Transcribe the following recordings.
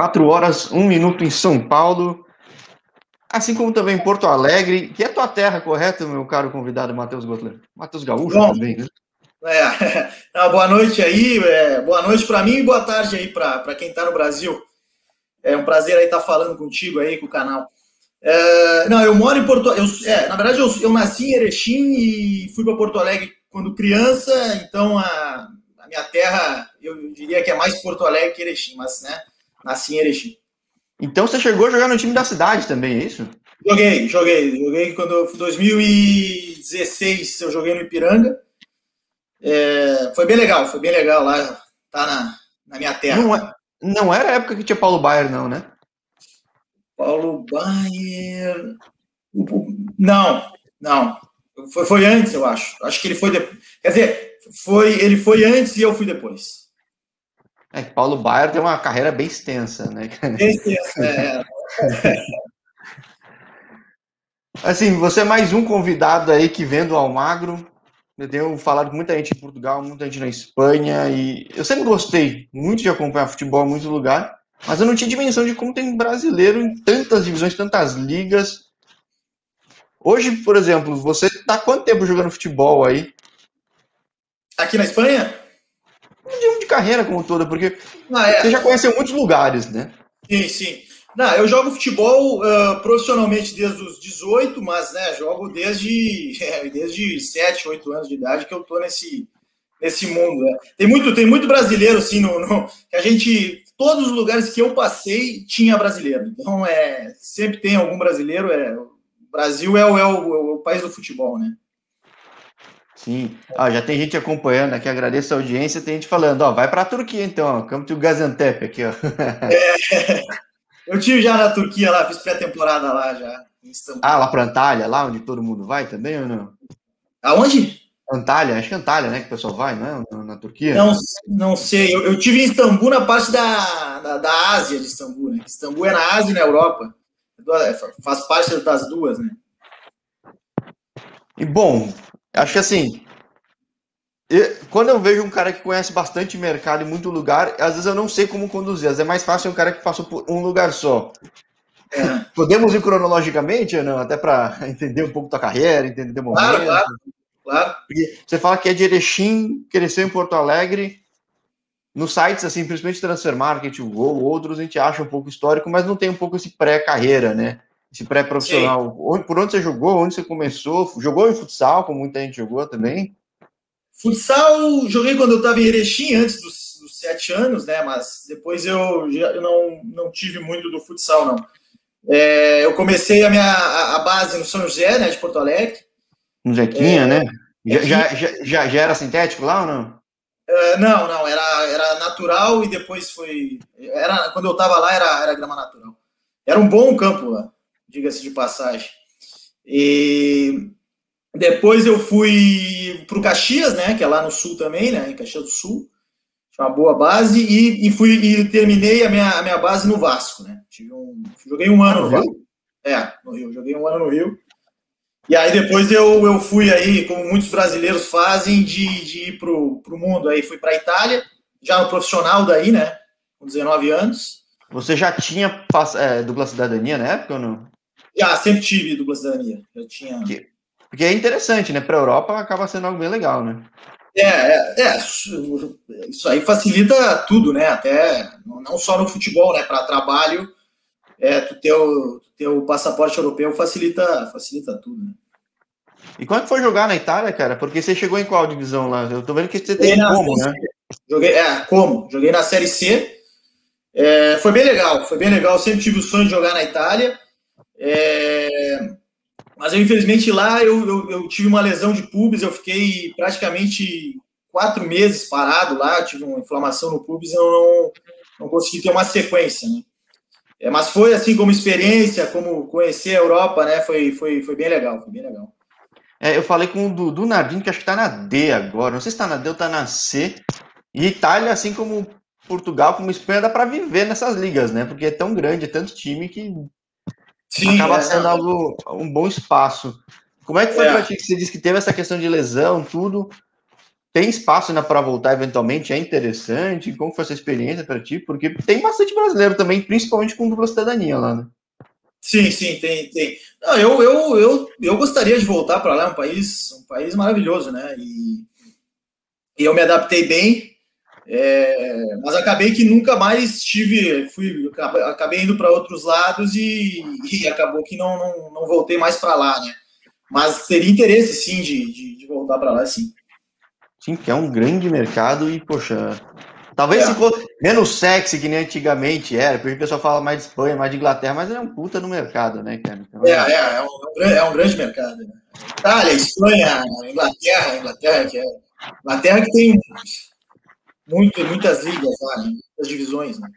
4 horas, 1 minuto em São Paulo. Assim como também em Porto Alegre, que é tua terra, correto, meu caro convidado Matheus Gotler? Matheus Gaúcho Bom, também, né? É, boa noite aí, é, boa noite para mim e boa tarde aí para quem está no Brasil. É um prazer aí estar tá falando contigo aí com o canal. É, não, eu moro em Porto eu, é, Na verdade, eu, eu nasci em Erechim e fui para Porto Alegre quando criança, então a, a, minha terra, eu diria que é mais Porto Alegre que Erechim, mas né, nasci em Erechim. Então você chegou a jogar no time da cidade também, é isso? Joguei, joguei. Joguei quando 2016 eu joguei no Ipiranga. É, foi bem legal, foi bem legal lá, tá na, na minha terra. Não, é, não era a época que tinha Paulo Baier, não, né? Paulo Baier. Não, não. Foi, foi antes, eu acho. Acho que ele foi depois. Quer dizer, foi, ele foi antes e eu fui depois. É que Paulo Baier tem uma carreira bem extensa, né? Bem extensa, é. Assim, você é mais um convidado aí que vem do Almagro. Eu tenho falado com muita gente em Portugal, muita gente na Espanha, e eu sempre gostei muito de acompanhar futebol em muitos lugares, mas eu não tinha dimensão de como tem brasileiro em tantas divisões, tantas ligas. Hoje, por exemplo, você está quanto tempo jogando futebol aí? Aqui na Espanha? De carreira como toda, porque ah, é. você já conheceu muitos lugares, né? Sim, sim. Não, eu jogo futebol uh, profissionalmente desde os 18, mas né, jogo desde, é, desde 7, 8 anos de idade que eu tô nesse, nesse mundo. Né? Tem, muito, tem muito brasileiro, assim, no, no, que a gente. Todos os lugares que eu passei tinha brasileiro. Então, é, sempre tem algum brasileiro. É, o Brasil é o, é o, é o país do futebol, né? Sim. Ah, já tem gente acompanhando aqui, agradeço a audiência. Tem gente falando, ó, vai para a Turquia então, Campo do Gaziantep aqui, ó. É, eu tive já na Turquia lá, fiz pré-temporada lá já. Ah, lá para Antalya, lá onde todo mundo vai também ou não? Aonde? Antalya, acho que é Antalya, né, que o pessoal vai, não é? Na, Turquia? Não, não sei. Eu, eu tive em Istambul, na parte da, da, da Ásia de Istambul, né? Istambul é na Ásia e na Europa. É, faz parte das duas, né? E bom, Acho que assim, eu, quando eu vejo um cara que conhece bastante mercado em muito lugar, às vezes eu não sei como conduzir. Às vezes é mais fácil um cara que passou por um lugar só. É. Podemos ir cronologicamente ou não? Até para entender um pouco da carreira, entender o momento. Claro, claro. claro. Você fala que é de Erechim, cresceu em Porto Alegre. Nos sites, assim, principalmente Transfer Market, o Gol, outros, a gente acha um pouco histórico, mas não tem um pouco esse pré-carreira, né? Esse pré-profissional. Por onde você jogou? Onde você começou? Jogou em futsal, como muita gente jogou também? Futsal, joguei quando eu estava em Erechim, antes dos, dos, sete anos, né? Mas depois eu, já, eu não, não tive muito do futsal, não. É, eu comecei a minha a base no São José, né, de Porto Alegre. No Zequinha, é, né? Já, já, já, já, era sintético lá ou não? É, não, não, era, era natural e depois foi. Era, quando eu estava lá, era, era grama natural. Era um bom campo lá diga-se de passagem. E depois eu fui para o Caxias, né, que é lá no sul também, né, em Caxias do Sul, uma boa base, e, e fui e terminei a minha, a minha base no Vasco, né. Tive um, joguei um ano no Rio. É, no Rio, joguei um ano no Rio. E aí depois eu, eu fui aí, como muitos brasileiros fazem, de, de ir para o mundo. Aí fui para a Itália, já no profissional daí, né, com 19 anos. Você já tinha é, dupla cidadania na época ou não? Já, sempre tive dupla cidadania. Eu tinha. Porque é interessante, né? Para a Europa acaba sendo algo bem legal, né? É, é, é, isso aí facilita tudo, né? Até não só no futebol, né? Para trabalho, é, tu ter, o, ter o passaporte europeu facilita, facilita tudo, né? E quando foi jogar na Itália, cara? Porque você chegou em qual divisão lá? Eu tô vendo que você tem como, né? Joguei, é, como? Joguei na Série C. É, foi bem legal, foi bem legal. Eu sempre tive o sonho de jogar na Itália. É, mas eu, infelizmente, lá eu, eu, eu, tive uma lesão de pubis, eu fiquei praticamente quatro meses parado lá, tive uma inflamação no pubis, eu não, não consegui ter uma sequência, né? É, mas foi assim como experiência, como conhecer a Europa, né? Foi, foi, foi bem legal, foi bem legal. É, eu falei com o Dudu Nardini, que acho que tá na D agora, não sei se tá na D ou tá na C. E Itália, assim como Portugal, como Espanha, dá para viver nessas ligas, né? Porque é tão grande, é tanto time que Sim, acaba é, sendo algo, um bom espaço. Como é que foi é. para ti que você disse que teve essa questão de lesão, tudo? tem espaço ainda para voltar eventualmente? É interessante? Como foi essa experiência para ti? Porque tem bastante brasileiro também, principalmente com dupla cidadania lá, né? Sim, sim, tem, tem. Não, eu, eu, eu, eu gostaria de voltar para lá, um país, um país maravilhoso, né? E, e eu me adaptei bem, é, mas acabei que nunca mais tive, fui, acabei indo para outros lados e, e, acabou que não, não, não voltei mais para lá, né? Mas teria interesse, sim, de, de, de voltar para lá, sim. Sim, que é um grande mercado e, poxa, talvez é. se fosse menos sexy que nem antigamente era, porque o pessoal fala mais de Espanha, mais de Inglaterra, mas é um puta no mercado, né, cara? Então, é, é, é, um, é um grande mercado. Né? Itália, Espanha, Inglaterra, Inglaterra que é. Inglaterra que tem muito, muitas ligas lá, né? muitas divisões, né?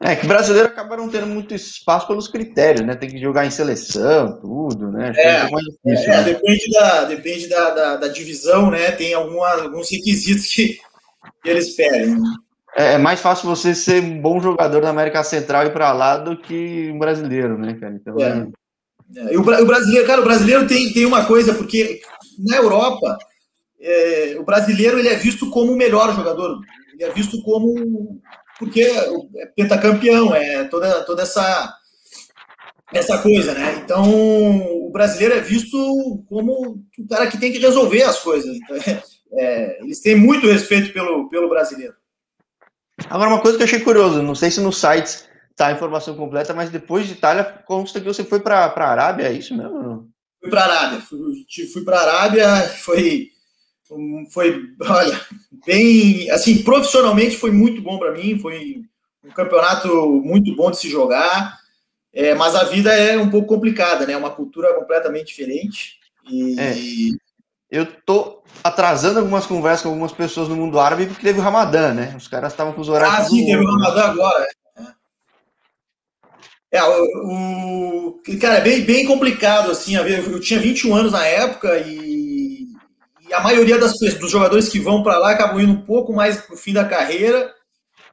É, que brasileiro acaba não tendo muito espaço pelos critérios, né? Tem que jogar em seleção, tudo, né? É, é, difícil, é né? depende, da, depende da, da, da, divisão, né? Tem alguma, alguns requisitos que, que eles pedem. Né? É, é mais fácil você ser um bom jogador na América Central e para lá do que um brasileiro, né, cara? Então, é. é. o, o, brasileiro, cara, o brasileiro tem, tem uma coisa, porque na Europa, é, o brasileiro ele é visto como o melhor jogador, ele é visto como porque é pentacampeão, é toda, toda essa, essa coisa, né? Então, o brasileiro é visto como o cara que tem que resolver as coisas. Então, é, é, eles têm muito respeito pelo, pelo brasileiro. Agora, uma coisa que eu achei curioso, não sei se nos sites tá a informação completa, mas depois de Itália, consta que você foi para a Arábia, é isso mesmo? Fui para a Arábia, fui, fui para a Arábia, foi foi, olha, bem, assim, profissionalmente foi muito bom para mim, foi um campeonato muito bom de se jogar, é, mas a vida é um pouco complicada, né? Uma cultura completamente diferente. E... É. Eu tô atrasando algumas conversas com algumas pessoas no mundo árabe porque teve o Ramadã, né? Os caras estavam com os horários. Ah, sim, teve o Ramadã agora. É, é o, o, cara, é bem, bem complicado, assim. Eu tinha 21 anos na época e e a maioria das, dos jogadores que vão para lá acabam indo um pouco mais para o fim da carreira,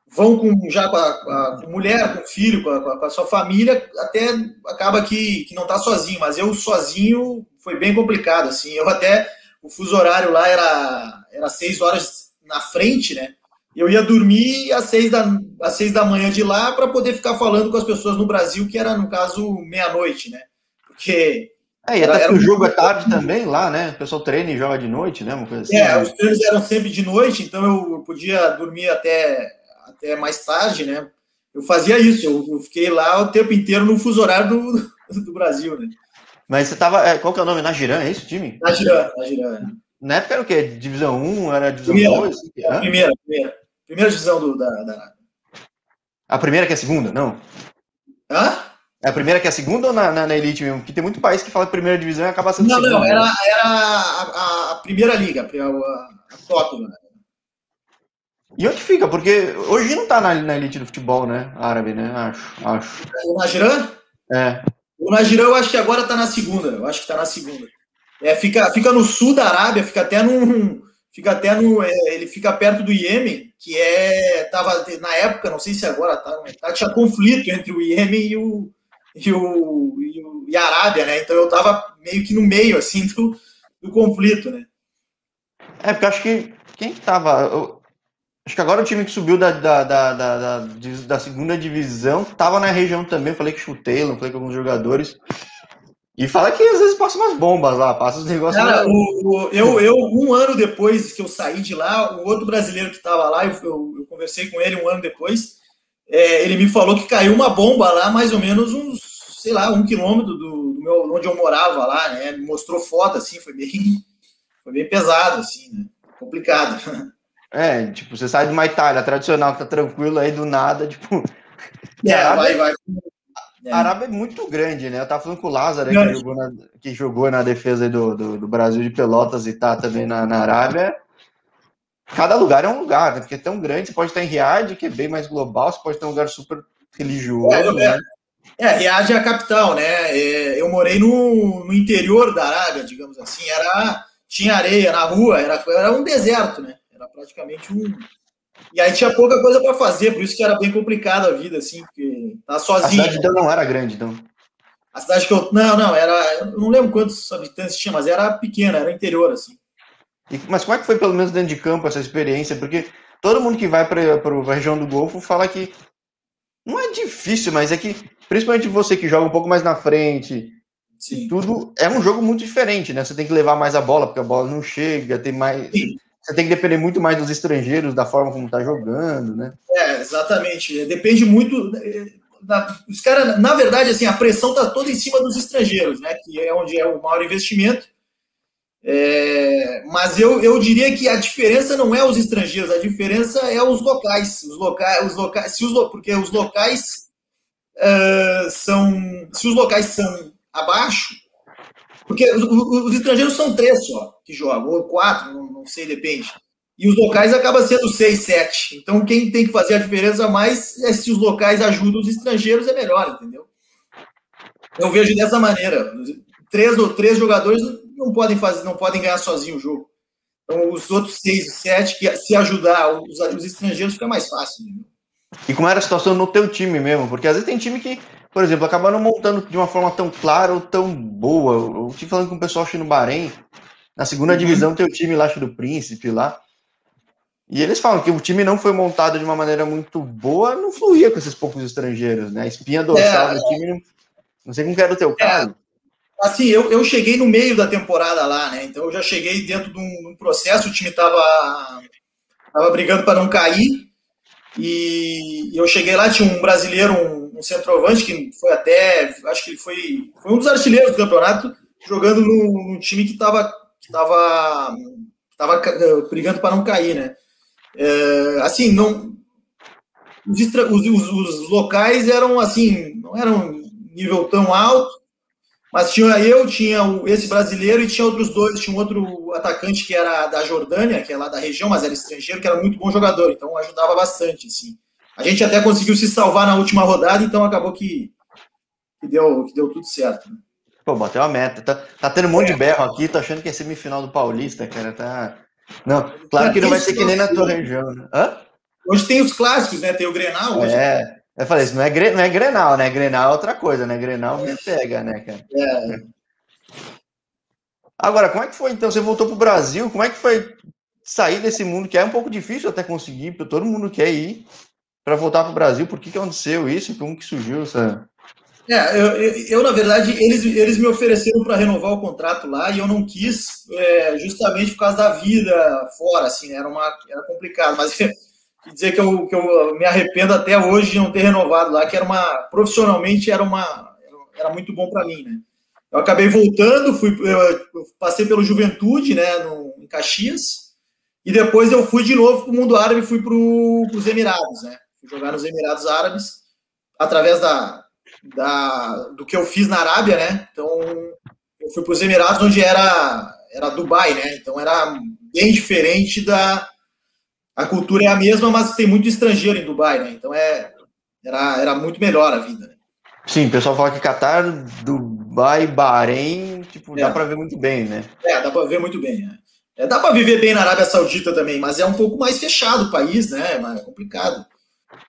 vão com, já com a, com a mulher, com o filho, com a, com a, sua família, até acaba que, que não está sozinho. Mas eu sozinho foi bem complicado. assim. Eu até, o fuso horário lá era, era seis horas na frente, né? Eu ia dormir às seis da, às seis da manhã de lá para poder ficar falando com as pessoas no Brasil, que era, no caso, meia-noite, né? Porque é, e até era, que o jogo é tarde também lá, né? O pessoal treina e joga de noite, né? Uma coisa assim, é, né? os treinos eram sempre de noite, então eu podia dormir até, até mais tarde, né? Eu fazia isso, eu, eu fiquei lá o tempo inteiro no fuso horário do, do Brasil, né? Mas você tava. É, qual que é o nome? Nagiran, é isso o time? Nagiran, Nagiran. Na época era o quê? Divisão 1? Era divisão primeira, 2? É, primeira, primeira. Primeira divisão do, da, da. A primeira que é a segunda, não? Hã? É a primeira que é a segunda ou na, na, na, Elite mesmo? Porque tem muito país que fala que primeira divisão e acaba sendo Não, segunda, não, era, né? era a, a, primeira liga, a, a top, né? E onde fica? Porque hoje não tá na, na elite do futebol, né? Árabe, né? Acho, acho. O Nagiran? É. O Nagiran eu acho que agora tá na segunda. Eu acho que tá na segunda. É, fica, fica no sul da Arábia, fica até num. Fica até no. É, ele fica perto do Iêmen, que é. Tava, na época, não sei se agora tá, tá tinha conflito entre o Iêmen e o, e, o, e, o, e a Arábia, né? Então eu estava meio que no meio, assim, do, do conflito, né? É, porque acho que quem estava. Acho que agora o time que subiu da, da, da, da, da segunda divisão estava na região também. falei que chutei, não falei com alguns jogadores. E fala que às vezes passa umas bombas lá, passa os negócios. Cara, o, eu, eu, um ano depois que eu saí de lá, o outro brasileiro que estava lá, eu, eu, eu, conversei com ele um ano depois é, ele me falou que caiu uma bomba lá, mais ou menos uns, sei lá, um quilômetro do, do meu, onde eu morava lá, né? Me mostrou foto, assim, foi bem, foi bem pesado, assim, né? Complicado. É, tipo, você sai de uma Itália tradicional que tá tranquilo aí do nada, tipo. É, Arábia, vai, vai. É. A Arábia é muito grande, né? Eu tava falando com o Lázaro, que jogou, na, que jogou na defesa do, do, do, Brasil de Pelotas e tá também na, na Arábia cada lugar é um lugar, né? Porque é tão grande, você pode estar em Riad, que é bem mais global, você pode ter um lugar super religioso. É, né? É, Riad é a capital, né? É, eu morei no, no interior da Arábia, digamos assim, era tinha areia na rua, era, era um deserto, né? Era praticamente um. E aí tinha pouca coisa para fazer, por isso que era bem complicado a vida, assim, porque tá sozinho. A cidade então não era grande, então. A cidade que eu. Não, não, era. Eu não lembro quantos habitantes tinha, mas era pequena, era interior, assim. E, mas como é que foi, pelo menos dentro de campo, essa experiência? Porque todo mundo que vai para a região do Golfo fala que não é difícil, mas é que, principalmente você que joga um pouco mais na frente, Sim. tudo é um jogo muito diferente, né? Você tem que levar mais a bola, porque a bola não chega, tem mais. Sim. Você tem que depender muito mais dos estrangeiros, da forma como tá jogando, né? É, exatamente. Depende muito. Da, os caras, na verdade, assim, a pressão tá toda em cima dos estrangeiros, né? Que é onde é o maior investimento. É, mas eu, eu diria que a diferença não é os estrangeiros, a diferença é os locais. Os locais, os locais se os, porque os locais uh, são. Se os locais são abaixo, porque os, os, estrangeiros são três só que jogam, ou quatro, não, não sei, depende. E os locais acaba sendo seis, sete. Então quem tem que fazer a diferença mais é se os locais ajudam os estrangeiros, é melhor, entendeu? Eu vejo dessa maneira. Três, três jogadores não podem fazer, não podem ganhar sozinho o jogo. Então, os outros seis, sete, que se ajudar os, os estrangeiros, fica mais fácil. Né? E como era a situação no teu time mesmo? Porque às vezes tem time que, por exemplo, acabaram montando de uma forma tão clara ou tão boa. Eu estive falando com o pessoal no Bahrein, na segunda uhum. divisão tem o time lá do Príncipe lá. E eles falam que o time não foi montado de uma maneira muito boa, não fluía com esses poucos estrangeiros, né? A espinha dorsal é, do time, não, não sei como que era o teu é. caso. Assim, eu, eu cheguei no meio da temporada lá, né? Então eu já cheguei dentro de um, um processo, o time tava, tava brigando para não cair. E eu cheguei lá, tinha um brasileiro, um, um, centroavante, que foi até, acho que ele foi, foi um dos artilheiros do campeonato, jogando num, num time que estava que tava, tava brigando para não cair, né? É, assim, não, os, os, os, locais eram assim, não eram nível tão alto, mas tinha eu, tinha esse brasileiro e tinha outros dois. Tinha um outro atacante que era da Jordânia, que é lá da região, mas era estrangeiro, que era muito bom jogador, então ajudava bastante. Assim. A gente até conseguiu se salvar na última rodada, então acabou que, que, deu, que deu tudo certo. Né? Pô, bateu a meta. Tá, tá tendo um monte de é. berro aqui, tô achando que é semifinal do Paulista, cara. Tá. Não, claro que não vai ser que nem na tua região, né? Hã? Hoje tem os clássicos, né? Tem o Grenal hoje. É. Eu falei, isso não é, não é Grenal, né? Grenal é outra coisa, né? Grenal me pega, né, cara? É. Agora, como é que foi então? Você voltou para o Brasil, como é que foi sair desse mundo que é um pouco difícil até conseguir, porque todo mundo quer ir para voltar para o Brasil? Por que, que aconteceu isso? Como que surgiu essa. É, eu, eu, eu na verdade, eles, eles me ofereceram para renovar o contrato lá e eu não quis, é, justamente por causa da vida fora, assim, né? era, uma, era complicado, mas dizer que eu, que eu me arrependo até hoje de não ter renovado lá, que era uma profissionalmente era uma era muito bom para mim, né? Eu acabei voltando, fui eu passei pelo Juventude, né, no, em Caxias, e depois eu fui de novo para o mundo árabe, fui para os Emirados, né? Fui jogar nos Emirados Árabes através da, da do que eu fiz na Arábia, né? Então eu fui para os Emirados, onde era era Dubai, né? Então era bem diferente da a cultura é a mesma, mas tem muito estrangeiro em Dubai, né? Então é, era, era muito melhor a vida. Né? Sim, o pessoal fala que Qatar, Dubai, Bahrein, tipo, é. dá para ver muito bem, né? É, dá para ver muito bem. Né? É, dá para viver bem na Arábia Saudita também, mas é um pouco mais fechado o país, né? É complicado.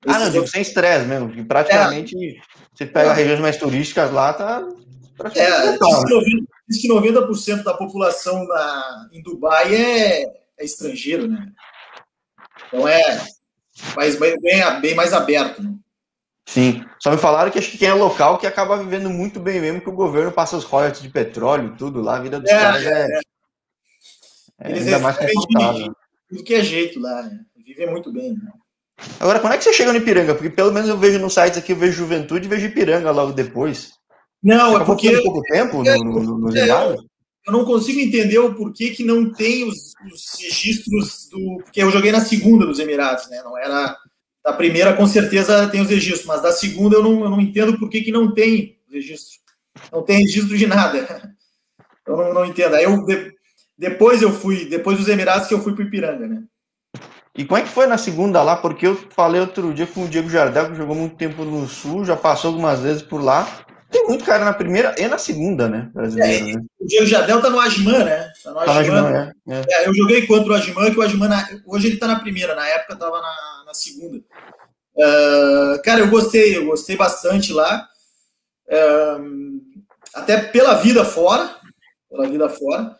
Ah, não, sem estresse mesmo, que praticamente é. você pega é. regiões mais turísticas lá, tá é, diz que 90%, 90 da população na, em Dubai é, é estrangeiro, né? Então é mais, bem, bem mais aberto. Né? Sim. Só me falaram que acho que quem é local que acaba vivendo muito bem mesmo, que o governo passa os royalties de petróleo tudo lá, a vida dos é, caras é, é, é Eles ainda mais confortável. Tudo que é jeito lá, né? vivem muito bem. Né? Agora, quando é que você chega no Ipiranga? Porque pelo menos eu vejo nos sites aqui, eu vejo Juventude e vejo Ipiranga logo depois. Não, é porque... pouco tempo no, no, no, no eu não consigo entender o porquê que não tem os, os, registros do. Porque eu joguei na segunda dos Emirados, né? Não era. Da primeira, com certeza, tem os registros, mas da segunda eu não, eu não entendo por que, que não tem registro. Não tem registro de nada. Eu não, não entendo. Aí eu, de, depois eu fui, depois dos Emirados que eu fui para Ipiranga, né? E como é que foi na segunda lá? Porque eu falei outro dia com o Diego Jardel, que jogou muito tempo no Sul, já passou algumas vezes por lá. Tem muito cara na primeira e na segunda, né? Brasileiro, é, né? O Diego Jardel tá no Asman, né? Tá no Asman. Tá é, é. é, eu joguei contra o Asman, que o Asman, hoje ele tá na primeira, na época tava na, na segunda. Uh, cara, eu gostei, eu gostei bastante lá. Uh, até pela vida fora, pela vida fora.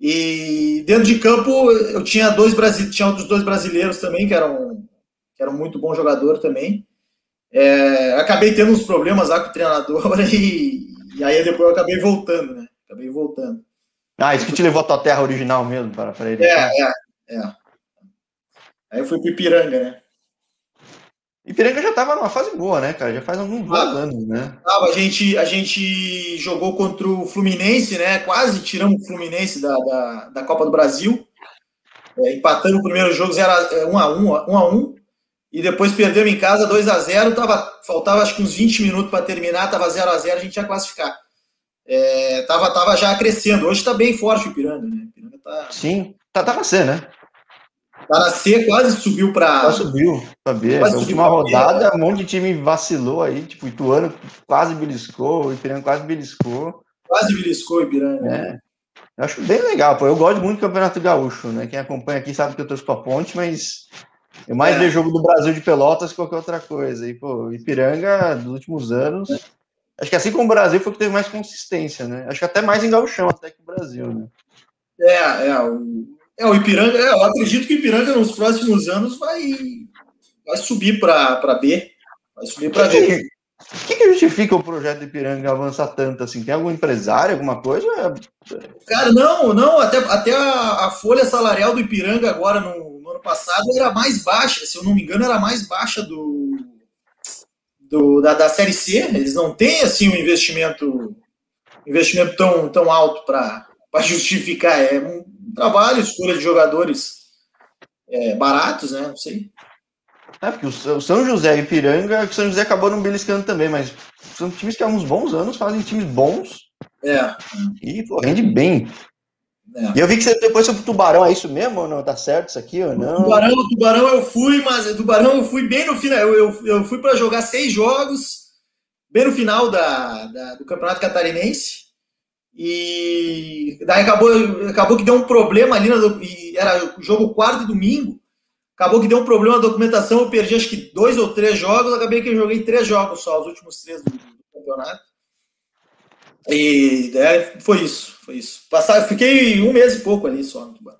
E dentro de campo eu tinha dois tinha outros dois brasileiros também que eram que eram muito bom jogador também. É, acabei tendo uns problemas lá com o treinador e, e, aí depois eu acabei voltando, né? Acabei voltando. Ah, isso que te levou à tua terra original mesmo para para ele. É, é, é. Aí eu fui para Ipiranga, né? Ipiranga já estava numa fase boa, né, cara? Já faz alguns ah, anos, né? Tava, a, gente, a gente jogou contra o Fluminense, né? Quase tiramos o Fluminense da, da, da Copa do Brasil. É, empatando o primeiro jogo 1 é, um a 1 um, um a 1 um, e depois perdemos em casa 2 a 0 tava, faltava acho que uns 20 minutos para terminar, tava 0 a 0 a gente ia classificar. É, tava, tava já crescendo. Hoje está bem forte o Ipiranga, né? Ipiranga tá... Sim, tá, tava C, né? Tá na C, quase subiu para. Quase subiu, pra B. Na última rodada, um monte de time vacilou aí, tipo, Ituano quase beliscou, o Ipiranga quase beliscou. Quase beliscou o Ipiranga. É. Eu acho bem legal, pô. Eu gosto muito do Campeonato Gaúcho, né? Quem acompanha aqui sabe que eu torço pra ponte, mas eu mais é. vejo jogo do Brasil de Pelotas que qualquer outra coisa. E, pô, Ipiranga, dos últimos anos, acho que assim como o Brasil foi que teve mais consistência, né? Acho que até mais em gauchão até que o Brasil, né? É, é. O, é, o Ipiranga, é, eu acredito que o Ipiranga nos próximos anos vai, vai subir para B. Vai subir para B. O que, que, justifica o projeto do Ipiranga avançar tanto assim? Tem algum empresário, alguma coisa? Cara, não, não. Até, até a, a folha salarial do Ipiranga agora no, passado era mais baixa. Se eu não me engano, era mais baixa do, do da, da Série C. Eles não têm assim um investimento investimento tão, tão alto para justificar. É um trabalho, escolha de jogadores é, baratos, né? Não sei. É, porque o São José e Piranga, o São José acabou não beliscando também, mas são times que há uns bons anos fazem times bons. É. E pô, rende bem. É. E eu vi que você depois sobre o Tubarão, é isso mesmo ou não? Tá certo isso aqui ou não? Tubarão, Tubarão eu fui, mas Tubarão eu fui bem no final. Eu, eu, eu fui para jogar seis jogos, bem no final da, da, do Campeonato Catarinense. E daí acabou, acabou que deu um problema ali, no, era jogo quarto e domingo. Acabou que deu um problema na documentação, eu perdi acho que dois ou três jogos, acabei que eu joguei três jogos só, os últimos três do, do campeonato. E é, foi isso, foi isso. Passar, fiquei um mês e pouco ali só no Tubarão.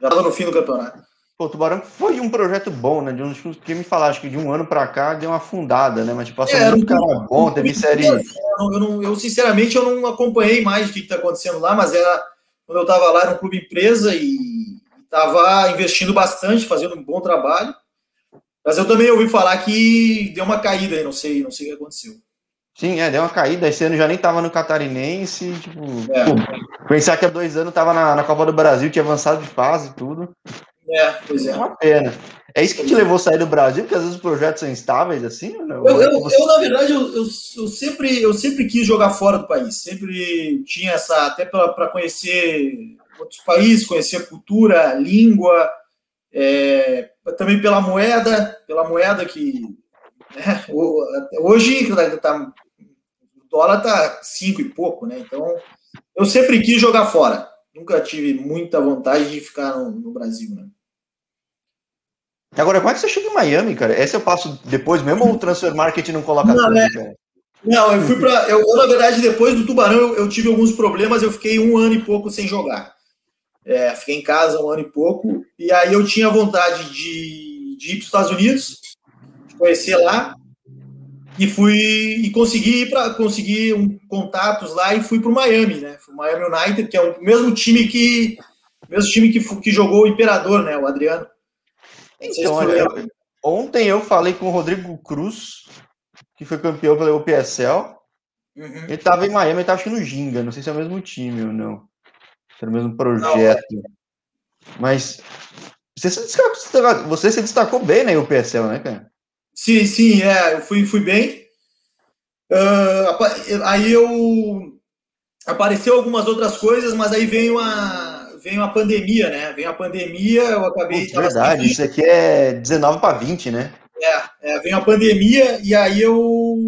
Já estava no fim do campeonato. Pô, o Tubarão foi um projeto bom, né? De uns que me falaram, acho que de um ano para cá deu uma afundada, né? Mas tipo, passou é, muito cara bom, teve série. Eu, não, eu, sinceramente eu não acompanhei mais o que está acontecendo lá, mas era quando eu estava lá, era um clube empresa e estava investindo bastante, fazendo um bom trabalho. Mas eu também ouvi falar que deu uma caída aí, não sei, não sei o que aconteceu. Sim, é, deu uma caída. Esse ano já nem estava no Catarinense. Tipo, é. pô, pensar que há dois anos estava na, na, Copa do Brasil, tinha avançado de fase e tudo. É, pois é. É uma pena. É isso que te levou a sair do Brasil, porque às vezes os projetos são instáveis, assim? Eu, eu, eu, na verdade, eu, eu, sempre, eu sempre quis jogar fora do país. Sempre tinha essa, até para conhecer outros países, conhecer a cultura, a língua, é, também pela moeda, pela moeda que né, hoje tá, o dólar tá cinco e pouco, né? Então eu sempre quis jogar fora. Nunca tive muita vontade de ficar no, no Brasil, né? Agora, como é que você chega em Miami, cara? Esse eu passo depois mesmo ou o transfer market não coloca não, né? Não, eu fui para. Eu, eu, na verdade, depois do Tubarão, eu, eu, tive alguns problemas, eu fiquei um ano e pouco sem jogar. É, fiquei em casa um ano e pouco, e aí eu tinha vontade de, de ir para os Estados Unidos, de conhecer lá, e fui e consegui para conseguir um, contatos lá e fui para o Miami, né? Fui Miami United, que é o mesmo time que mesmo time que, que jogou o Imperador, né? O Adriano. Então, olha, eu, ontem eu falei com o Rodrigo Cruz, que foi campeão pela UPSL. Uhum. Ele estava em Miami, ele estava acho no Ginga, não sei se é o mesmo time ou não. Era o mesmo projeto. Não. Mas você se, destacou, você se destacou bem na UPSL, né, cara? Sim, sim, é, eu fui, fui bem. Uh, aí eu apareceu algumas outras coisas, mas aí veio a veio a pandemia, né? Veio a pandemia, eu acabei. Putz, verdade, isso aqui é 19 para 20, né? É, é, veio a pandemia e aí eu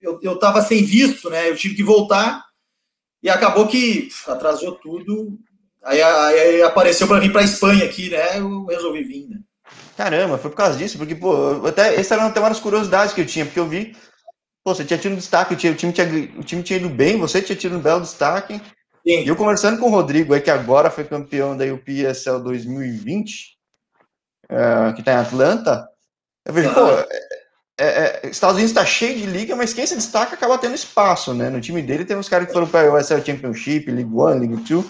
eu, eu tava sem visto, né? Eu tive que voltar e acabou que atrasou tudo. Aí, aí apareceu para vir para Espanha aqui, né? Eu resolvi vir, né? Caramba, foi por causa disso, porque, pô, até essa era até uma das curiosidades que eu tinha, porque eu vi, pô, você tinha tido um destaque, o time, tinha, o time tinha ido bem, você tinha tido um belo destaque, E eu conversando com o Rodrigo, aí, que agora foi campeão da UPSL 2020, é, que está em Atlanta, eu vejo, pô, é, é, é, Estados Unidos está cheio de liga, mas quem se destaca acaba tendo espaço, né? No time dele tem uns caras que foram para a USL Championship, League One, League Two.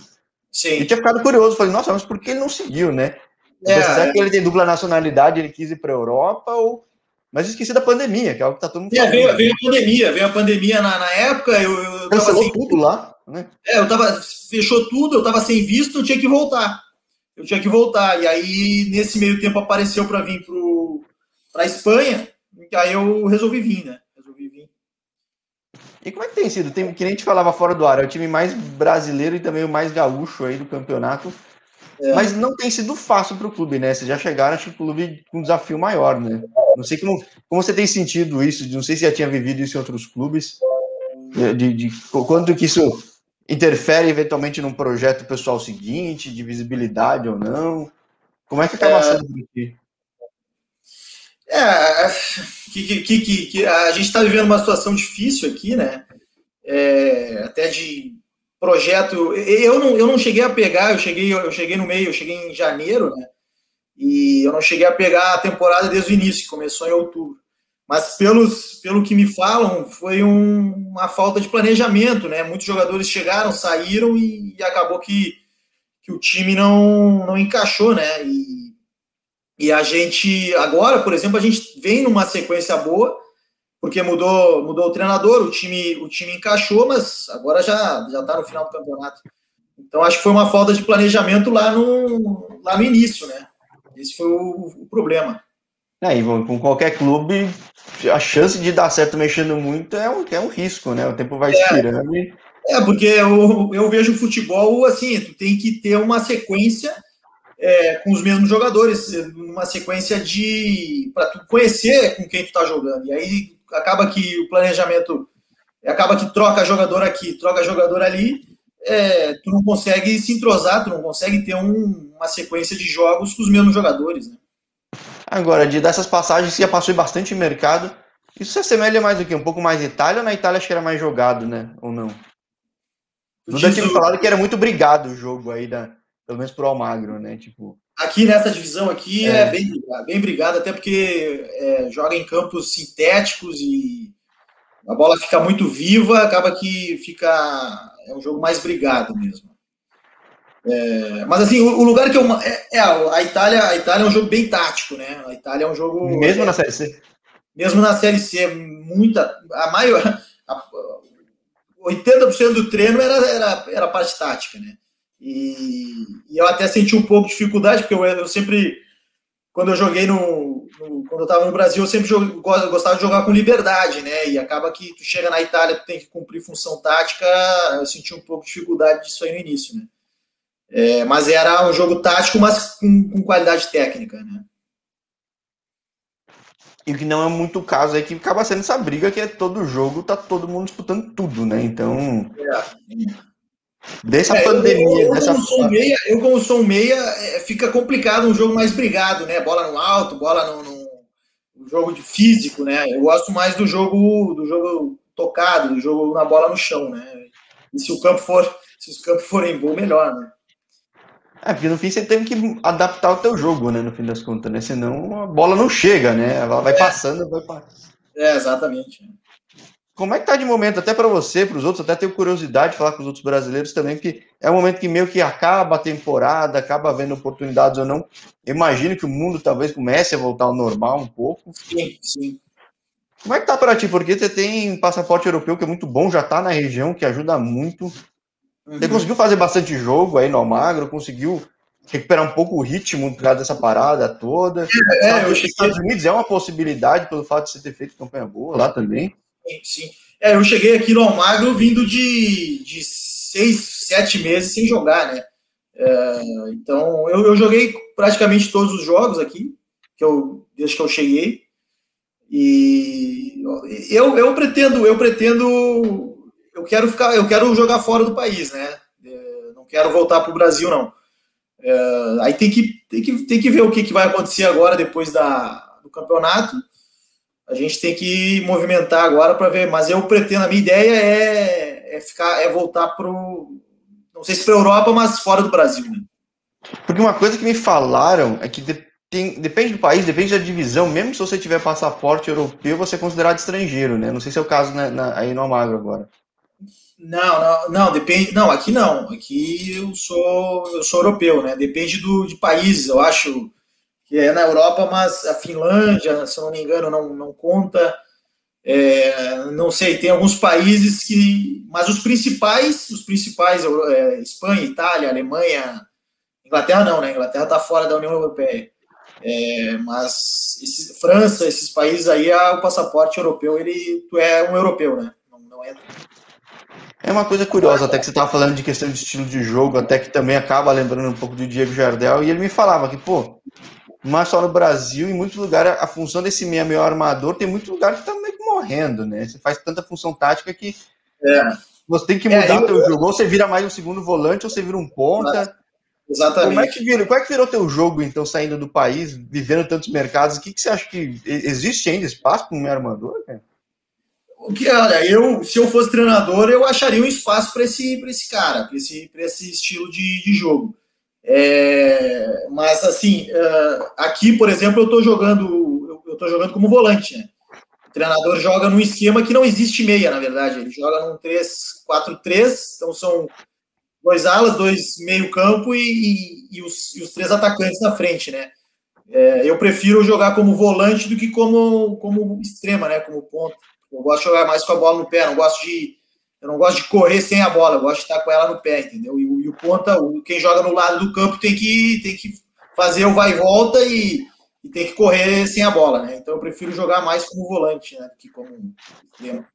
Sim. Eu tinha ficado curioso, falei, nossa, mas por que ele não seguiu, né? É, será que ele tem dupla nacionalidade, ele quis ir para a Europa ou mas esqueci da pandemia, que é algo que tá todo mundo falando. É, veio, veio, a pandemia, veio a pandemia na, na época, eu, eu Cancelou sem... tudo lá, né? É, eu tava, fechou tudo, eu tava sem visto, eu tinha que voltar. Eu tinha que voltar, e aí nesse meio tempo apareceu para vir para a Espanha, aí eu resolvi vir, né? Resolvi vir. E como é que tem sido? Tem, que nem a gente falava fora do ar, é o time mais brasileiro e também o mais gaúcho aí do campeonato. É. Mas não tem sido fácil para o clube, né? Vocês já chegaram, acho que o clube com um desafio maior, né? Não sei como, como você tem sentido isso, não sei se já tinha vivido isso em outros clubes, de, de quanto que isso interfere eventualmente num projeto pessoal seguinte, de visibilidade ou não. Como é que acaba é, sendo aqui? É, que, que, que, que a gente está vivendo uma situação difícil aqui, né? É, até de projeto. Eu não, eu não cheguei a pegar, eu cheguei, eu cheguei no meio, eu cheguei em janeiro, né? E eu não cheguei a pegar a temporada desde o início, começou em outubro. Mas pelos, pelo que me falam, foi um, uma falta de planejamento, né? Muitos jogadores chegaram, saíram e, e, acabou que, que o time não, não encaixou, né? E, e a gente, agora, por exemplo, a gente vem numa sequência boa, porque mudou, mudou o treinador, o time, o time encaixou, mas agora já já está no final do campeonato. Então acho que foi uma falta de planejamento lá no, lá no início, né? Esse foi o, o problema. É, e com qualquer clube, a chance de dar certo mexendo muito é um, é um risco, né? O tempo vai é, expirando. É, porque eu, eu vejo o futebol assim, tu tem que ter uma sequência é, com os mesmos jogadores, uma sequência de. para tu conhecer com quem tu tá jogando. E aí acaba que o planejamento acaba que troca jogador aqui, troca jogador ali, é, tu não consegue se entrosar, tu não consegue ter um, uma sequência de jogos com os mesmos jogadores. Né? Agora, de dessas passagens, já passou bastante mercado. Isso se assemelha mais do que? Um pouco mais Itália ou na Itália acho que era mais jogado, né? Ou não? Não ter falado que era muito brigado o jogo aí, da, pelo menos pro Almagro, né? Tipo, Aqui nessa divisão aqui é, é bem, bem brigado, até porque é, joga em campos sintéticos e a bola fica muito viva, acaba que fica é um jogo mais brigado mesmo. É, mas assim, o, o, lugar que eu é, é, a Itália, a Itália é um jogo bem tático, né? A Itália é um jogo mesmo na série C. Mesmo na série C, muita a maior a, 80% do treino era, era, era parte tática, né? E, e, eu até senti um pouco de dificuldade, porque eu, eu sempre, quando eu joguei no. no quando eu estava no Brasil, eu sempre joguei, gostava de jogar com liberdade, né? E acaba que tu chega na Itália, tu tem que cumprir função tática. Eu senti um pouco de dificuldade disso aí no início, né? É, mas era um jogo tático, mas com, com qualidade técnica, né? E o que não é muito o caso é que acaba sendo essa briga que é todo jogo, tá todo mundo disputando tudo, né? Então. É. Dessa é, pandemia, eu, eu, dessa como meia, eu como sou meia, é, fica complicado um jogo mais brigado, né? Bola no alto, bola no, no, jogo de físico, né? Eu gosto mais do jogo do jogo tocado, do jogo na bola no chão, né? E se o campo for, se os campos forem bons, melhor, né? É, porque no fim você tem que adaptar o teu jogo, né? No fim das contas, né? Senão a bola não chega, né? Ela vai é. passando, vai passando. É, exatamente. Como é que tá de momento, até para você, para os outros, até tenho curiosidade de falar com os outros brasileiros também, porque é um momento que meio que acaba a temporada, acaba havendo oportunidades ou não. Imagino que o mundo talvez comece a voltar ao normal um pouco. Sim, sim. Como é que tá para ti? Porque você tem passaporte europeu que é muito bom, já tá na região, que ajuda muito. Uhum. Você conseguiu fazer bastante jogo aí no Almagro, conseguiu recuperar um pouco o ritmo por causa dessa parada toda. É, é eu Estados Unidos é uma possibilidade pelo fato de você ter feito campanha boa lá também. Sim. É, eu cheguei aqui no Almagro vindo de, de seis, sete meses sem jogar, né? É, então, eu, eu, joguei praticamente todos os jogos aqui, que eu, desde que eu cheguei. E eu, eu pretendo, eu pretendo, eu quero ficar, eu quero jogar fora do país, né? É, não quero voltar para o Brasil, não. É, aí tem que, tem, que, tem que ver o que, que vai acontecer agora depois da, do campeonato a gente tem que movimentar agora para ver. Mas eu pretendo, a minha ideia é, é ficar, é voltar pro não sei se para a Europa, mas fora do Brasil. Né? Porque uma coisa que me falaram é que tem, depende do país, depende da divisão, mesmo se você tiver passaporte europeu, você é considerado estrangeiro, né? Não sei se é o caso na, na, aí no Almagro agora. Não, não, não, depende. Não, aqui não. Aqui eu sou, eu sou europeu, né? Depende do, de países, eu acho que é na Europa, mas a Finlândia, se não me engano, não, não conta. É, não sei, tem alguns países que. Mas os principais, os principais, é, Espanha, Itália, Alemanha, Inglaterra não, né? Inglaterra está fora da União Europeia. É, mas esse, França, esses países aí, o passaporte europeu, ele tu é um europeu, né? Não, não é. É uma coisa curiosa, até que você estava falando de questão de estilo de jogo, até que também acaba lembrando um pouco do Diego Jardel, e ele me falava que, pô, mas só no Brasil, em muitos lugares, a função desse meia meio armador tem muito lugar que tá meio que morrendo, né? Você faz tanta função tática que é. você tem que mudar é, eu, teu jogo. Ou você vira mais um segundo volante, ou você vira um ponta. Exatamente. Como é que virou, como é que virou teu jogo, então, saindo do país, vivendo tantos mercados? O que, que você acha que existe ainda espaço para um meio armador, cara? O que, olha, eu, se eu fosse treinador, eu acharia um espaço para esse, esse cara, para esse, esse estilo de, de jogo. É, mas assim, uh, aqui, por exemplo, eu estou jogando, eu estou jogando como volante. Né? O treinador joga num esquema que não existe meia, na verdade. Ele joga num 3-4-3, então são dois alas, dois meio campo e, e, e, os, e os, três atacantes na frente, né? É, eu prefiro jogar como volante do que como, como extrema, né? Como ponta. Eu gosto de jogar mais com a bola no pé, não gosto de eu não gosto de correr sem a bola, eu gosto de estar com ela no pé, entendeu? E, e o ponta, quem joga no lado do campo tem que, tem que fazer o vai e volta e, e tem que correr sem a bola, né? Então eu prefiro jogar mais como volante, né? Que como extremo.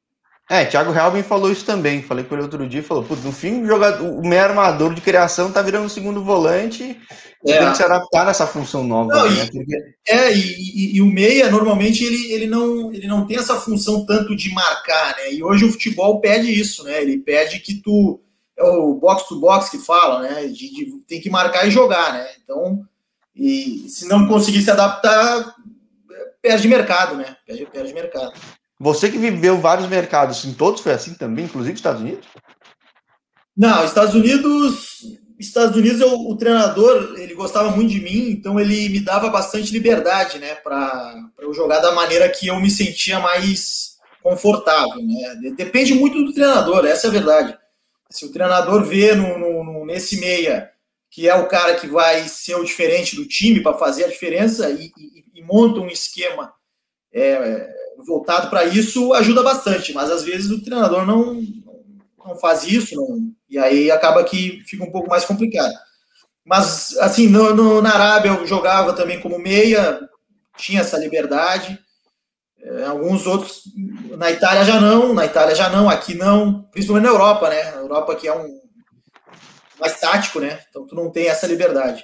É, Thiago Helbin falou isso também. Falei com ele outro dia, falou, putz, no fim, o, jogador, o meio armador de criação tá virando o segundo volante é. tem que se adaptar nessa função nova. Não, né? e, é, e, e, e, o meia, normalmente, ele, ele, não, ele não tem essa função tanto de marcar, né? E hoje o futebol pede isso, né? Ele pede que tu. É o box to box que fala, né? De, de, tem que marcar e jogar, né? Então, e se não conseguir se adaptar, perde mercado, né? Perde, perde mercado. Você que viveu vários mercados, em todos foi assim também, inclusive Estados Unidos? Não, Estados Unidos, Estados Unidos eu, o treinador ele gostava muito de mim, então ele me dava bastante liberdade, né, para eu jogar da maneira que eu me sentia mais confortável, né? Depende muito do treinador, essa é a verdade. Se o treinador vê no, no, no nesse meia que é o cara que vai ser o diferente do time para fazer a diferença e, e, e monta um esquema é, voltado para isso ajuda bastante, mas às vezes o treinador não, não faz isso, não, e aí acaba que fica um pouco mais complicado. Mas, assim, no, no, na Arábia eu jogava também como meia, tinha essa liberdade. É, alguns outros, na Itália já não, na Itália já não, aqui não, principalmente na Europa, né? Na Europa que é um mais tático, né? Então tu não tem essa liberdade.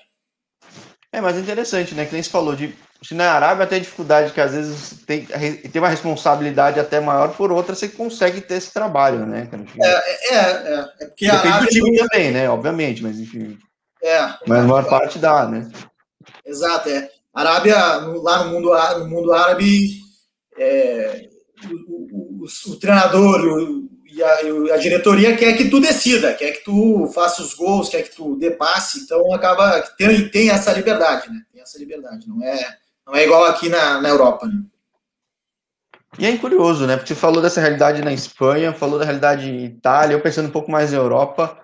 É, mas é interessante, né? Que nem você falou de se na Arábia tem dificuldade que às vezes tem, tem uma responsabilidade até maior, por outra você consegue ter esse trabalho, né? É, é, é, é porque Depende Arábia... do time também, né? Obviamente, mas enfim. É. Mas a maior parte dá, né? Exato, é. Arábia, lá no mundo, no mundo árabe, é, o, o, o, o treinador o, e, a, a, diretoria quer que tu decida, quer que tu faça os gols, quer que tu dê passe, então acaba tem, tem essa liberdade, né? Tem essa liberdade, não é não é igual aqui na, na Europa, né? E é curioso, né? Porque você falou dessa realidade na Espanha, falou da realidade em Itália, eu pensando um pouco mais na Europa,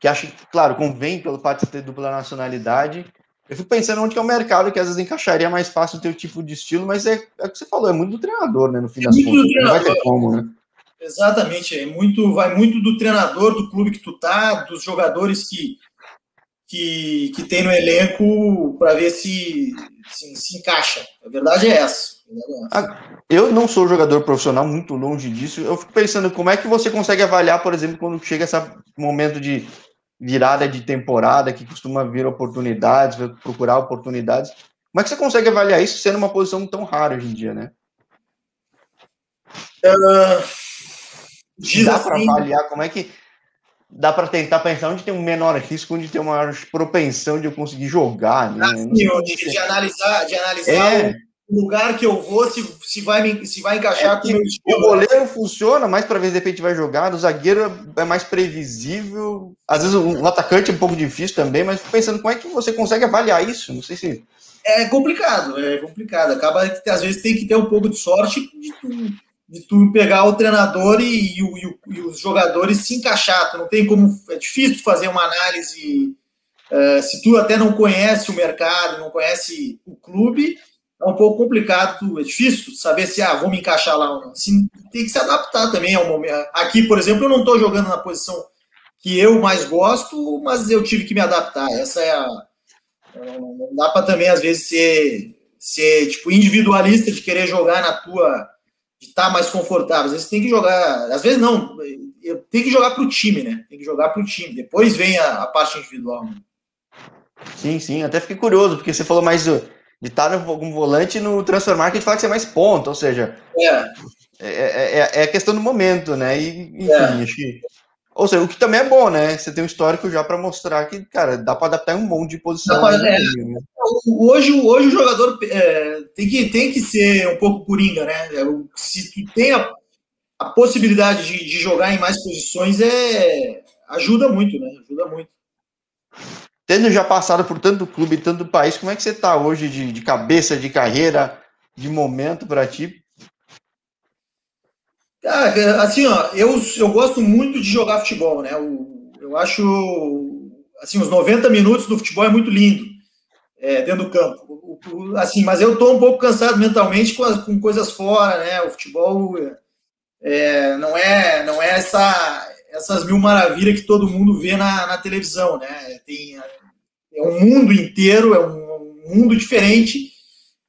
que acho que, claro, convém pelo fato de ter dupla nacionalidade. Eu fico pensando onde que é o mercado que às vezes encaixaria mais fácil o teu tipo de estilo, mas é, é o que você falou, é muito do treinador, né? No fim é das contas. Não vai ter como, né? Exatamente, é muito, vai muito do treinador, do clube que tu tá, dos jogadores que, que, que tem no elenco para ver se, se, se, encaixa. A verdade é essa. É ah, eu não sou jogador profissional, muito longe disso. Eu fico pensando como é que você consegue avaliar, por exemplo, quando chega esse momento de virada de temporada, que costuma vir oportunidades, procurar oportunidades. Como é que você consegue avaliar isso sendo uma posição tão rara hoje em dia, né? Uh, Dá para assim, avaliar como é que dá para tentar pensar onde tem um menor risco, onde tem uma maior propensão de eu conseguir jogar, né? Ah, sim, de, de, analisar, de analisar é. lugar que eu vou, se, se, vai, me, se vai encaixar é com o meu estilo. O goleiro funciona mais para ver se de repente vai jogar, o zagueiro é mais previsível. Às vezes o, o, atacante é um pouco difícil também, mas pensando como é que você consegue avaliar isso? Não sei se. É complicado, é complicado. Acaba que às vezes tem que ter um pouco de sorte de tu, de tu pegar o treinador e, e, e, e os jogadores se encaixar. Tu não tem como. É difícil fazer uma análise Uh, se tu até não conhece o mercado, não conhece o clube, é um pouco complicado, é difícil saber se, ah, vou me encaixar lá ou não. Assim, tem que se adaptar também ao momento. Aqui, por exemplo, eu não estou jogando na posição que eu mais gosto, mas eu tive que me adaptar. Essa é a. Não dá para também, às vezes, ser, ser tipo, individualista de querer jogar na tua. De estar tá mais confortável. Às vezes tem que jogar. Às vezes não. Tem que jogar para o time, né? Tem que jogar para o time. Depois vem a, a parte individual. Né? Sim, sim. Até fiquei curioso, porque você falou mais de estar como volante no transformar que a gente fala que você é mais ponto, ou seja, é. É, é, é, é questão do momento, né? E, enfim, é. acho que. Ou seja, o que também é bom, né? Você tem um histórico já para mostrar que, cara, dá para adaptar em um monte de posição. Não, é, né? hoje, hoje o jogador é, tem, que, tem que ser um pouco coringa, né? Se tu tem a, a possibilidade de, de jogar em mais posições, é, ajuda muito, né? Ajuda muito tendo já passado por tanto clube, tanto país, como é que você está hoje de, de, cabeça, de carreira, de momento para ti? Cara, assim, ó, eu, eu gosto muito de jogar futebol, né? Eu, eu acho, assim, os 90 minutos do futebol é muito lindo, é, dentro do campo. Assim, mas eu estou um pouco cansado mentalmente com, as, com coisas fora, né? O futebol é, não é, não é essa, essas mil maravilhas que todo mundo vê na, na televisão, né? Tem é um mundo inteiro, é um mundo diferente.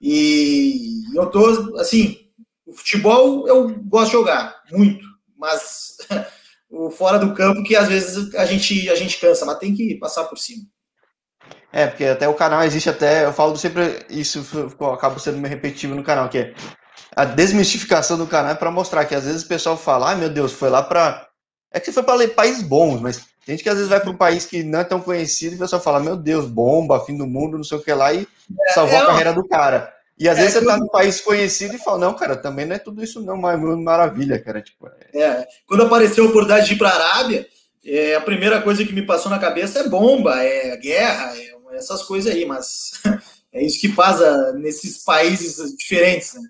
E eu tô assim, o futebol eu gosto de jogar muito, mas o fora do campo que às vezes a gente a gente cansa, mas tem que passar por cima. É, porque até o canal existe até, eu falo sempre isso, acabo sendo meio repetitivo no canal, que é a desmistificação do canal é para mostrar que às vezes o pessoal fala, ai meu Deus, foi lá para é que você foi para países bons, mas tem gente que às vezes vai para um país que não é tão conhecido e o pessoal fala, meu Deus, bomba, fim do mundo, não sei o que lá, e é, salvou é, a carreira do cara. E às é, vezes você está num país conhecido e fala, não, cara, também não é tudo isso não, mas maravilha, cara. Tipo, é... é. Quando apareceu a oportunidade de ir para a Arábia, é, a primeira coisa que me passou na cabeça é bomba, é guerra, é essas coisas aí, mas é isso que passa nesses países diferentes, né?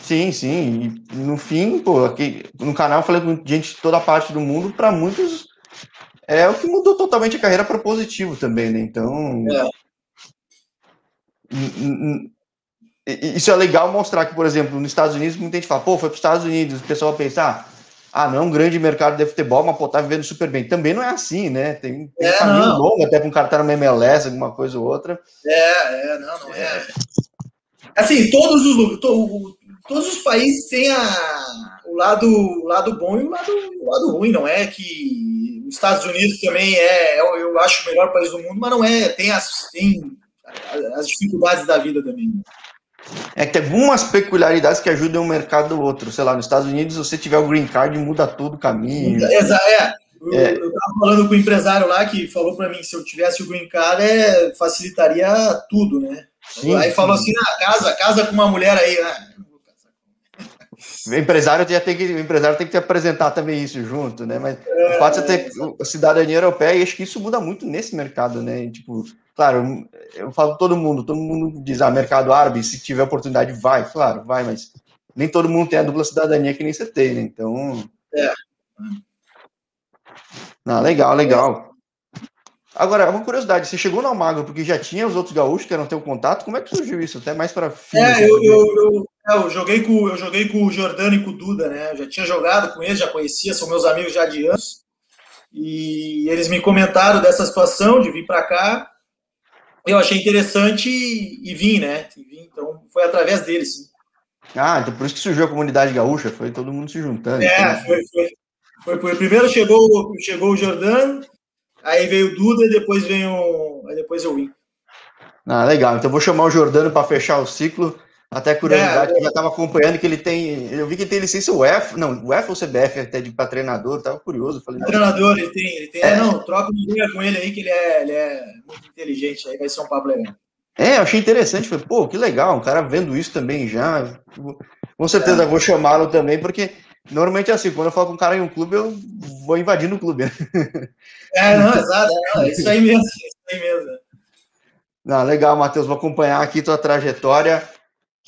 Sim, sim. E no fim, pô, aqui no canal eu falei com gente de toda parte do mundo, para muitos é o que mudou totalmente a carreira para positivo também, né? Então. É. Isso é legal mostrar que, por exemplo, nos Estados Unidos, muita gente fala, pô, foi para os Estados Unidos, o pessoal pensa, ah, não, é um grande mercado de futebol, mas pô, tá vivendo super bem. Também não é assim, né? Tem, tem é, um caminho não. longo até para um cara estar tá no MLS, alguma coisa ou outra. É, é, não, não é. é. Assim, todos os, to, todos os países têm a, o, lado, o lado bom e o lado, o lado ruim, não é que os Estados Unidos também é, eu, eu, acho o melhor país do mundo, mas não é, tem as, tem as dificuldades da vida também. É que tem algumas peculiaridades que ajudam um mercado do outro. Sei lá, nos Estados Unidos, se você tiver o green card, muda todo o caminho. Exato, é. Eu, é. eu tava falando com o empresário lá que falou para mim que se eu tivesse o green card, é, facilitaria tudo, né? Sim, aí sim. falou assim: ah, casa, casa com uma mulher aí, né? O empresário, já tem que, o empresário tem que te apresentar também isso junto, né? Mas é, o fato de você ter cidadania europeia, e acho que isso muda muito nesse mercado, né? Tipo, claro, eu falo todo mundo, todo mundo diz, ah, mercado árabe, se tiver oportunidade, vai, claro, vai, mas nem todo mundo tem a dupla cidadania que nem você tem, né? Então. É. Não, legal, legal. Agora, uma curiosidade, você chegou no Almagro porque já tinha os outros gaúchos que eram teu contato? Como é que surgiu isso? Até mais para É, eu, eu, eu, é, eu, joguei com, eu joguei com o Jordano e com o Duda, né? Eu já tinha jogado com eles, já conhecia, são meus amigos já de anos. E eles me comentaram dessa situação de vir para cá. Eu achei interessante e, e vim, né? E vim, então foi através deles, sim. Ah, então por isso que surgiu a comunidade gaúcha, foi todo mundo se juntando. É, então... foi, foi, foi, foi. Primeiro chegou, chegou o Jordano, Aí veio o Duda e depois veio. Aí depois eu vim. Ah, legal. Então vou chamar o Jordano para fechar o ciclo. Até curiosidade, é, eu já estava acompanhando que ele tem. Eu vi que ele tem licença UF, não, UF ou CBF até de para treinador, estava curioso. Falei, treinador, ele tem, ele tem. É. não, troca uma ideia com ele aí, que ele é, ele é muito inteligente, aí vai ser um papo legal. É, eu achei interessante. Falei, pô, que legal, um cara vendo isso também já. Com certeza é. vou chamá-lo também, porque normalmente é assim, quando eu falo com um cara em um clube, eu vou invadindo o clube. É, não, exato, é, isso aí mesmo, isso aí mesmo. Não, legal, Matheus, vou acompanhar aqui tua trajetória,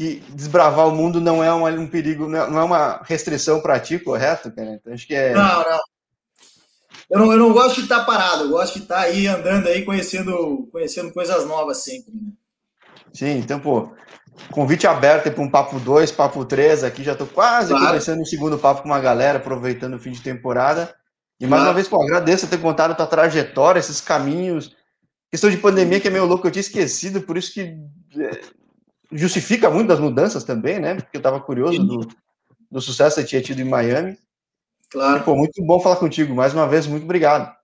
que desbravar o mundo não é um perigo, não é uma restrição para ti, correto, cara? Então, acho que é... Não, não. Eu não, eu não gosto de estar parado, eu gosto de estar aí andando aí, conhecendo, conhecendo coisas novas sempre, né? Sim, então, pô, convite aberto para um papo 2, papo 3 aqui, já estou quase claro. começando o um segundo papo com uma galera, aproveitando o fim de temporada. E mais claro. uma vez, pô, agradeço ter contado a tua trajetória, esses caminhos. Questão de pandemia que é meio louco, eu tinha esquecido, por isso que é, justifica muito das mudanças também, né? Porque eu estava curioso do, do sucesso que você tinha tido em Miami. Claro. E, pô, muito bom falar contigo. Mais uma vez, muito obrigado.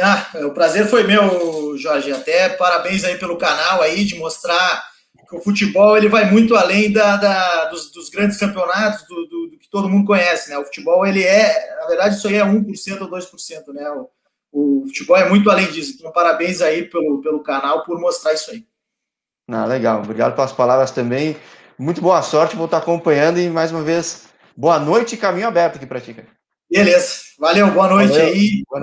Ah, o prazer foi meu, Jorge. Até parabéns aí pelo canal aí, de mostrar que o futebol ele vai muito além da, da dos, dos, grandes campeonatos, do, do, do, que todo mundo conhece, né? O futebol, ele é, na verdade, isso aí é 1% ou 2%, né? O, o futebol é muito além disso. Então, parabéns aí pelo, pelo canal por mostrar isso aí. Ah, legal. Obrigado pelas palavras também. Muito boa sorte, vou estar acompanhando e mais uma vez, boa noite e caminho aberto aqui para ti. Beleza. Valeu, boa noite Valeu. aí. Boa noite.